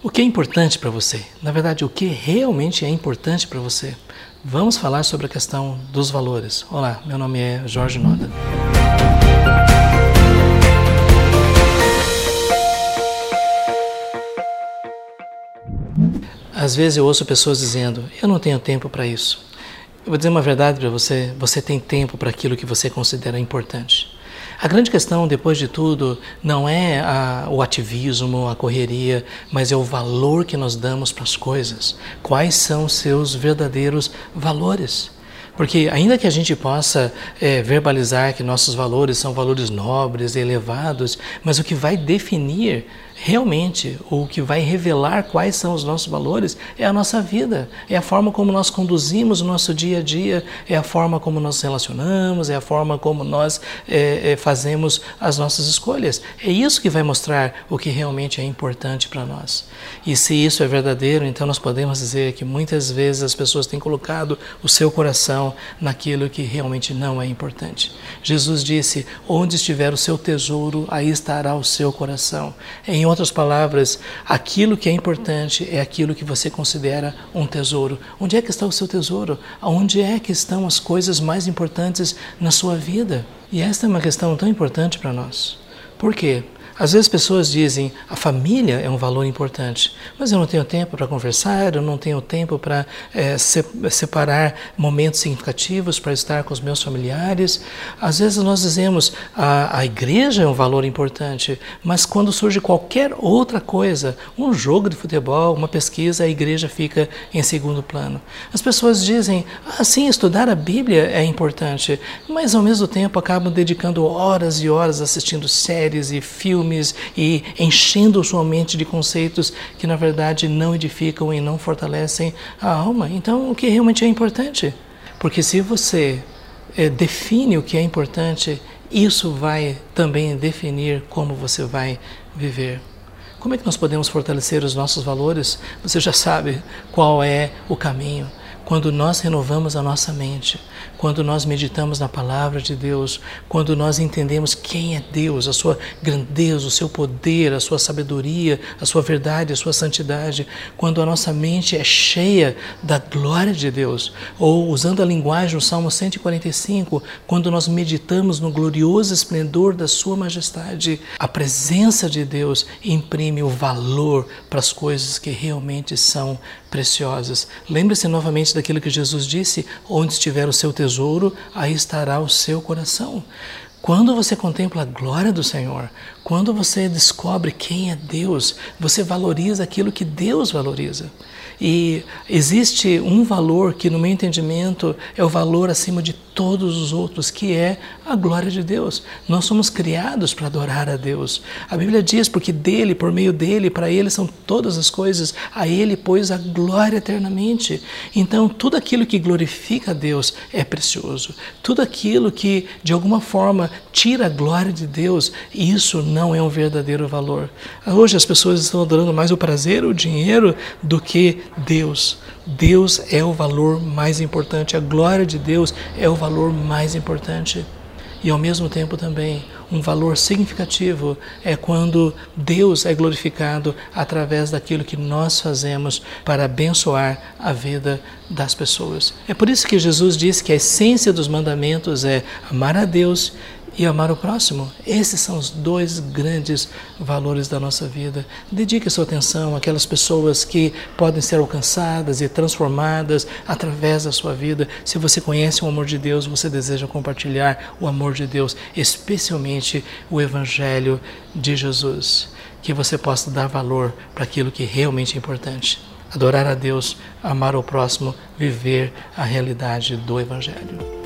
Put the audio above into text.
O que é importante para você? Na verdade, o que realmente é importante para você? Vamos falar sobre a questão dos valores. Olá, meu nome é Jorge Noda. Às vezes eu ouço pessoas dizendo: Eu não tenho tempo para isso. Eu vou dizer uma verdade para você: você tem tempo para aquilo que você considera importante. A grande questão, depois de tudo, não é a, o ativismo, a correria, mas é o valor que nós damos para as coisas. Quais são seus verdadeiros valores? Porque, ainda que a gente possa é, verbalizar que nossos valores são valores nobres, elevados, mas o que vai definir realmente o que vai revelar quais são os nossos valores é a nossa vida, é a forma como nós conduzimos o nosso dia a dia, é a forma como nós nos relacionamos, é a forma como nós é, é, fazemos as nossas escolhas. É isso que vai mostrar o que realmente é importante para nós. E se isso é verdadeiro, então nós podemos dizer que muitas vezes as pessoas têm colocado o seu coração naquilo que realmente não é importante. Jesus disse: Onde estiver o seu tesouro, aí estará o seu coração. Em outras palavras, aquilo que é importante é aquilo que você considera um tesouro. Onde é que está o seu tesouro? Onde é que estão as coisas mais importantes na sua vida? E esta é uma questão tão importante para nós. Por quê? Às vezes pessoas dizem a família é um valor importante, mas eu não tenho tempo para conversar, eu não tenho tempo para é, separar momentos significativos para estar com os meus familiares. Às vezes nós dizemos a, a igreja é um valor importante, mas quando surge qualquer outra coisa, um jogo de futebol, uma pesquisa, a igreja fica em segundo plano. As pessoas dizem ah, estudar a Bíblia é importante, mas ao mesmo tempo acabam dedicando horas e horas assistindo séries e filmes e enchendo sua mente de conceitos que na verdade não edificam e não fortalecem a alma. Então, o que realmente é importante? Porque se você é, define o que é importante, isso vai também definir como você vai viver. Como é que nós podemos fortalecer os nossos valores? Você já sabe qual é o caminho quando nós renovamos a nossa mente, quando nós meditamos na palavra de Deus, quando nós entendemos quem é Deus, a sua grandeza, o seu poder, a sua sabedoria, a sua verdade, a sua santidade, quando a nossa mente é cheia da glória de Deus, ou usando a linguagem do Salmo 145, quando nós meditamos no glorioso esplendor da sua majestade, a presença de Deus imprime o valor para as coisas que realmente são preciosas. Lembre-se novamente daquilo que Jesus disse: onde estiver o seu tesouro, aí estará o seu coração. Quando você contempla a glória do Senhor, quando você descobre quem é Deus, você valoriza aquilo que Deus valoriza. E existe um valor que, no meu entendimento, é o valor acima de todos os outros, que é a glória de Deus. Nós somos criados para adorar a Deus. A Bíblia diz: porque dele, por meio dele, para ele são todas as coisas, a ele, pois, a glória eternamente. Então, tudo aquilo que glorifica a Deus é precioso. Tudo aquilo que, de alguma forma, tira a glória de Deus, isso não é um verdadeiro valor. Hoje as pessoas estão adorando mais o prazer, o dinheiro, do que Deus. Deus é o valor mais importante, a glória de Deus é o valor mais importante. E ao mesmo tempo também, um valor significativo é quando Deus é glorificado através daquilo que nós fazemos para abençoar a vida das pessoas. É por isso que Jesus disse que a essência dos mandamentos é amar a Deus e amar o próximo. Esses são os dois grandes valores da nossa vida. Dedique sua atenção àquelas pessoas que podem ser alcançadas e transformadas através da sua vida. Se você conhece o amor de Deus, você deseja compartilhar o amor de Deus, especialmente o Evangelho de Jesus. Que você possa dar valor para aquilo que realmente é importante. Adorar a Deus, amar o próximo, viver a realidade do Evangelho.